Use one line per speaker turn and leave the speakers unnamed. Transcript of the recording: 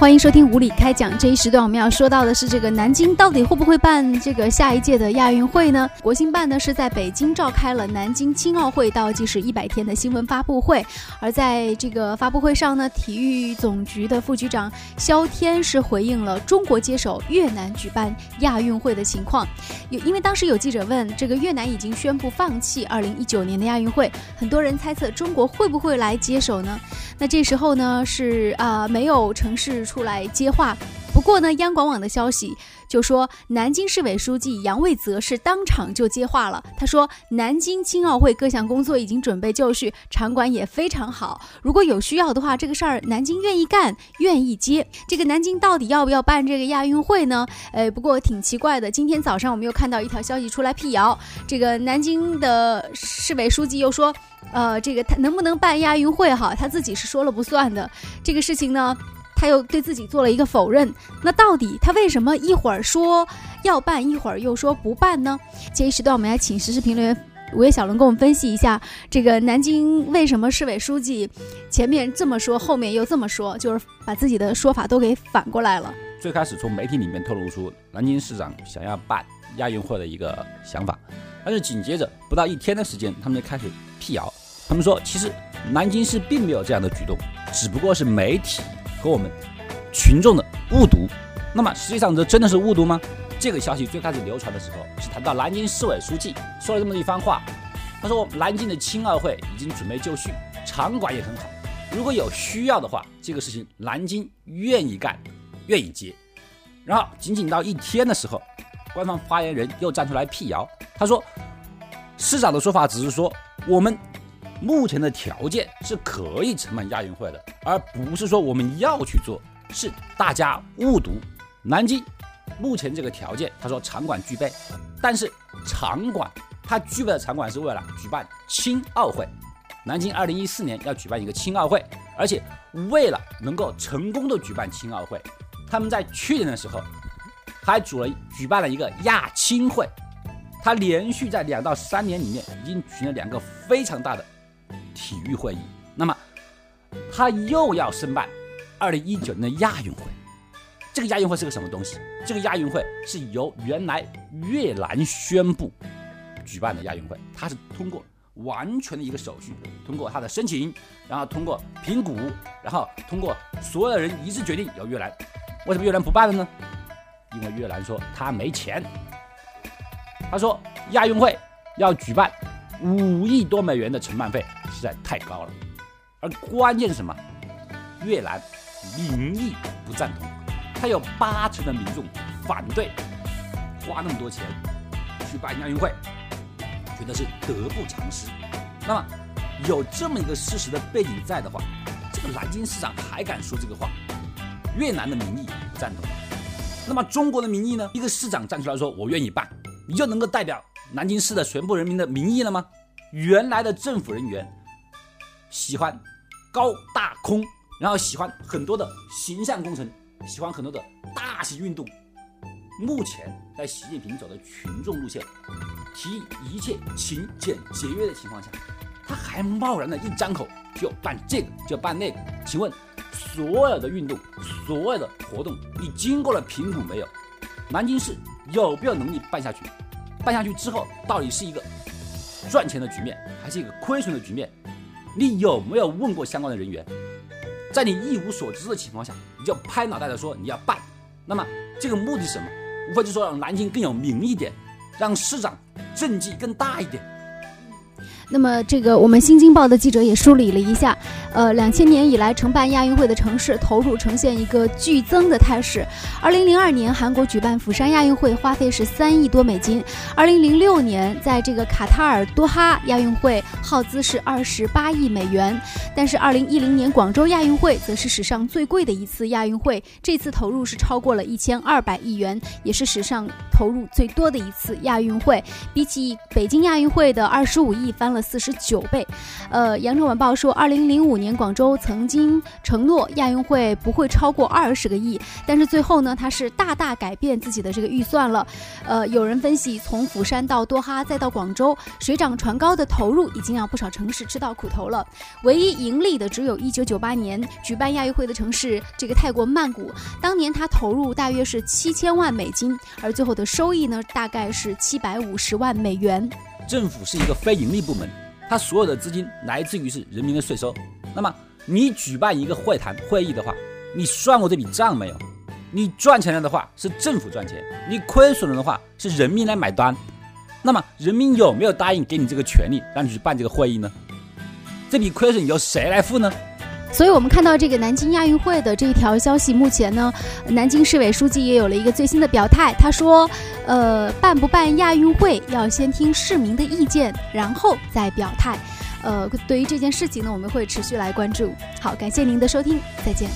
欢迎收听《无理开讲》这一时段，我们要说到的是这个南京到底会不会办这个下一届的亚运会呢？国新办呢是在北京召开了南京青奥会倒计时一百天的新闻发布会，而在这个发布会上呢，体育总局的副局长肖天是回应了中国接手越南举办亚运会的情况。有因为当时有记者问，这个越南已经宣布放弃二零一九年的亚运会，很多人猜测中国会不会来接手呢？那这时候呢是啊没有城市。出来接话，不过呢，央广网的消息就说，南京市委书记杨卫泽是当场就接话了。他说，南京青奥会各项工作已经准备就绪，场馆也非常好。如果有需要的话，这个事儿南京愿意干，愿意接。这个南京到底要不要办这个亚运会呢？呃，不过挺奇怪的。今天早上我们又看到一条消息出来辟谣，这个南京的市委书记又说，呃，这个他能不能办亚运会哈，他自己是说了不算的。这个事情呢？他又对自己做了一个否认，那到底他为什么一会儿说要办，一会儿又说不办呢？这一时段，我们来请时事评论员五月小龙给我们分析一下，这个南京为什么市委书记前面这么说，后面又这么说，就是把自己的说法都给反过来了。
最开始从媒体里面透露出南京市长想要办亚运会的一个想法，但是紧接着不到一天的时间，他们就开始辟谣，他们说其实南京市并没有这样的举动，只不过是媒体。和我们群众的误读，那么实际上这真的是误读吗？这个消息最开始流传的时候，是谈到南京市委书记说了这么一番话，他说南京的青奥会已经准备就绪，场馆也很好，如果有需要的话，这个事情南京愿意干，愿意接。然后仅仅到一天的时候，官方发言人又站出来辟谣，他说市长的说法只是说我们。目前的条件是可以承办亚运会的，而不是说我们要去做，是大家误读。南京目前这个条件，他说场馆具备，但是场馆它具备的场馆是为了举办青奥会。南京二零一四年要举办一个青奥会，而且为了能够成功的举办青奥会，他们在去年的时候还组了举办了一个亚青会，他连续在两到三年里面已经举行了两个非常大的。体育会议，那么他又要申办二零一九年的亚运会。这个亚运会是个什么东西？这个亚运会是由原来越南宣布举办的亚运会，它是通过完全的一个手续，通过他的申请，然后通过评估，然后通过所有人一致决定由越南。为什么越南不办了呢？因为越南说他没钱。他说亚运会要举办五亿多美元的承办费。实在太高了，而关键是什么？越南民意不赞同，他有八成的民众反对花那么多钱去办亚运会，觉得是得不偿失。那么有这么一个事实的背景在的话，这个南京市长还敢说这个话？越南的民意不赞同，那么中国的民意呢？一个市长站出来说我愿意办，你就能够代表南京市的全部人民的民意了吗？原来的政府人员。喜欢高大空，然后喜欢很多的形象工程，喜欢很多的大型运动。目前在习近平走的群众路线，提一切勤俭节约的情况下，他还贸然的一张口就办这个就办那个。请问，所有的运动，所有的活动，你经过了评估没有？南京市有没有能力办下去？办下去之后，到底是一个赚钱的局面，还是一个亏损的局面？你有没有问过相关的人员？在你一无所知的情况下，你就拍脑袋的说你要办，那么这个目的是什么？无非就是说让南京更有名一点，让市长政绩更大一点。
那么，这个我们新京报的记者也梳理了一下，呃，两千年以来承办亚运会的城市投入呈现一个剧增的态势。二零零二年，韩国举办釜山亚运会花费是三亿多美金；二零零六年，在这个卡塔尔多哈亚运会耗资是二十八亿美元。但是，二零一零年广州亚运会则是史上最贵的一次亚运会，这次投入是超过了一千二百亿元，也是史上投入最多的一次亚运会。比起北京亚运会的二十五亿，翻了。了四十九倍。呃，羊城晚报说，二零零五年广州曾经承诺亚运会不会超过二十个亿，但是最后呢，它是大大改变自己的这个预算了。呃，有人分析，从釜山到多哈再到广州，水涨船高的投入已经让不少城市吃到苦头了。唯一盈利的只有一九九八年举办亚运会的城市，这个泰国曼谷，当年他投入大约是七千万美金，而最后的收益呢，大概是七百五十万美元。
政府是一个非盈利部门，它所有的资金来自于是人民的税收。那么你举办一个会谈会议的话，你算过这笔账没有？你赚钱了的话是政府赚钱，你亏损了的话是人民来买单。那么人民有没有答应给你这个权利，让你去办这个会议呢？这笔亏损由谁来付呢？
所以，我们看到这个南京亚运会的这一条消息，目前呢，南京市委书记也有了一个最新的表态。他说：“呃，办不办亚运会要先听市民的意见，然后再表态。”呃，对于这件事情呢，我们会持续来关注。好，感谢您的收听，再见。